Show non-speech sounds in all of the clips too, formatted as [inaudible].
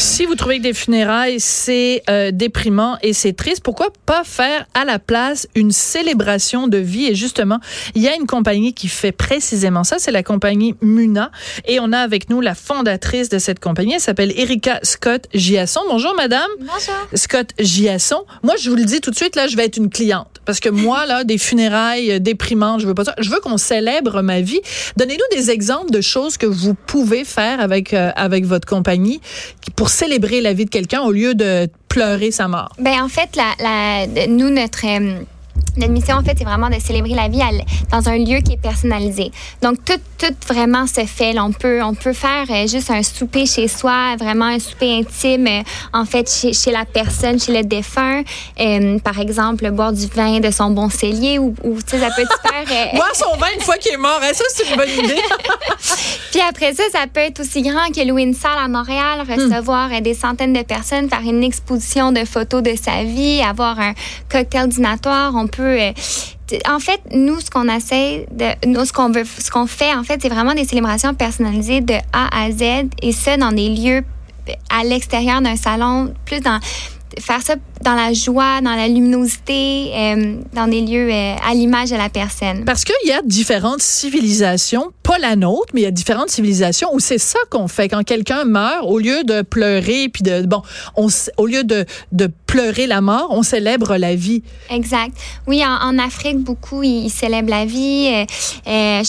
Si vous trouvez que des funérailles, c'est euh, déprimant et c'est triste, pourquoi pas faire à la place une célébration de vie? Et justement, il y a une compagnie qui fait précisément ça, c'est la compagnie Muna. Et on a avec nous la fondatrice de cette compagnie, elle s'appelle Erika Scott Giasson. Bonjour, madame. Bonjour. Scott Giasson. Moi, je vous le dis tout de suite, là, je vais être une cliente. Parce que moi, là, des funérailles euh, déprimantes, je veux pas ça. Je veux qu'on célèbre ma vie. Donnez-nous des exemples de choses que vous pouvez faire avec, euh, avec votre compagnie pour célébrer la vie de quelqu'un au lieu de pleurer sa mort? Ben en fait, nous notre euh, notre mission, en fait, c'est vraiment de célébrer la vie à dans un lieu qui est personnalisé. Donc, tout, tout vraiment se fait. là. on, peut, on peut faire euh, juste un souper chez soi, vraiment un souper intime, euh, en fait, chez, chez la personne, chez le défunt. Euh, par exemple, boire du vin de son bon cellier ou, ou tu sais, ça peut être euh, [laughs] Moi, son vin, une fois qu'il est mort, hein, ça, c'est une bonne idée. [laughs] Puis après ça, ça peut être aussi grand que louer une salle à Montréal, recevoir euh, des centaines de personnes, faire une exposition de photos de sa vie, avoir un cocktail dînatoire. On peut. Euh, en fait, nous, ce qu'on essaie de, nous, ce qu'on fait, en fait, c'est vraiment des célébrations personnalisées de A à Z, et ça dans des lieux à l'extérieur d'un salon, plus dans faire ça dans la joie, dans la luminosité, euh, dans des lieux euh, à l'image de la personne. Parce qu'il y a différentes civilisations, pas la nôtre, mais il y a différentes civilisations où c'est ça qu'on fait. Quand quelqu'un meurt, au lieu de pleurer, puis de, bon, on, au lieu de, de pleurer la mort, on célèbre la vie. Exact. Oui, en, en Afrique, beaucoup, ils, ils célèbrent la vie. Euh,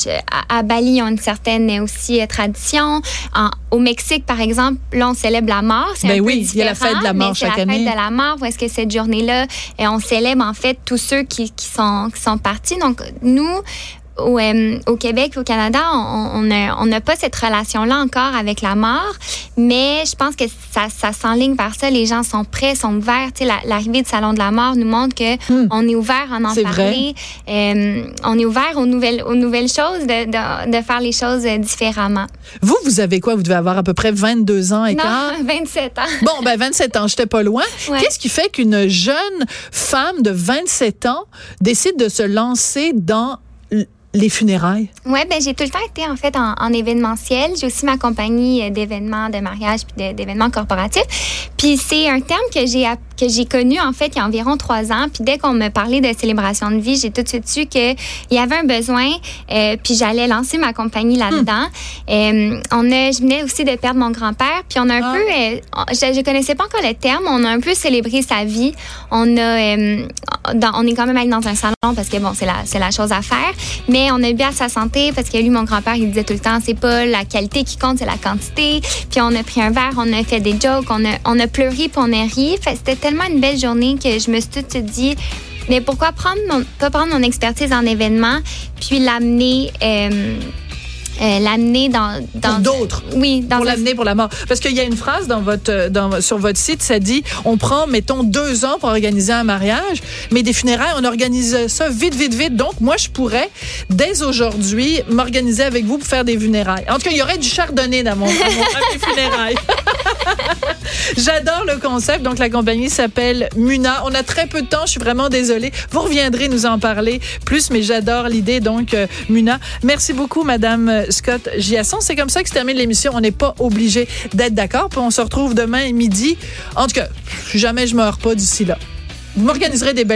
à, à Bali, ils ont une certaine aussi tradition. En- au Mexique, par exemple, là, on célèbre la mort. C'est Ben un peu oui, il y a la fête de la mort chaque la année. fête de la mort, où est-ce cette journée-là, euh, on célèbre en fait tous ceux qui, sont, qui sont partis. Donc, nous, au, euh, au Québec, au Canada, on n'a on pas cette relation-là encore avec la mort, mais je pense que ça, ça s'enligne vers ça. Les gens sont prêts, sont ouverts. Tu sais, la- L'arrivée du Salon de la mort nous montre que on est ouvert à en Hmm. Parler. Euh, on est ouvert aux nouvelles, aux nouvelles choses, de, de, de faire les choses euh, différemment. Vous, vous avez quoi? Vous devez avoir à peu près 22 ans et. Non, 27 [laughs] ans. Bon, ben 27 ans, j'étais pas loin. Ouais. Qu'est-ce qui fait qu'une jeune femme de 27 ans décide de se lancer dans les funérailles? Ouais, ben j'ai tout le temps été en fait en, en événementiel. J'ai aussi ma compagnie euh, d'événements de mariage puis d'événements corporatifs. Puis c'est un terme que j'ai app- que j'ai connu en fait il y a environ trois ans. Puis dès qu'on me parlait de célébration de vie, j'ai tout de suite su que il y avait un besoin. euh, puis j'allais lancer ma compagnie là-dedans. Euh, on a, je venais aussi de perdre mon grand-père. Puis on a un Ah. peu, euh, je, je connaissais pas encore le terme. On a un peu célébré sa vie. On a, euh, dans- on est quand même allé dans un salon parce que bon, c'est la, c'est la chose à faire. Mais on a bien à sa santé parce que lui, mon grand-père, il disait tout le temps, c'est pas la qualité qui compte, c'est la quantité. Puis on a pris un verre, on a fait des jokes, on a, on a pleuré puis on a ri. C'était tellement une belle journée que je me suis tout de suite dit, mais pourquoi prendre mon, pas prendre mon expertise en événement puis l'amener, euh, euh, l'amener dans, d'autres. Oui, dans pour l'amener pour la mort. Parce qu'il y a une phrase dans votre, dans, sur votre site, ça dit, on prend, mettons, deux ans pour organiser un mariage, mais des funérailles, on organise ça vite, vite, vite. Donc, moi, je pourrais, dès aujourd'hui, m'organiser avec vous pour faire des funérailles. En tout cas, il y aurait du chardonnay dans mon, dans mon- funérailles. [laughs] [laughs] J'adore le concept. Donc, la compagnie s'appelle Muna. On a très peu de temps. Je suis vraiment désolée. Vous reviendrez nous en parler plus, mais j'adore l'idée. Donc, euh, Muna. Merci beaucoup, Madame Scott Giasson. C'est comme ça que se termine l'émission. On n'est pas obligé d'être d'accord. Puis on se retrouve demain midi. En tout cas, jamais je meurs pas d'ici là. Vous m'organiserez des belles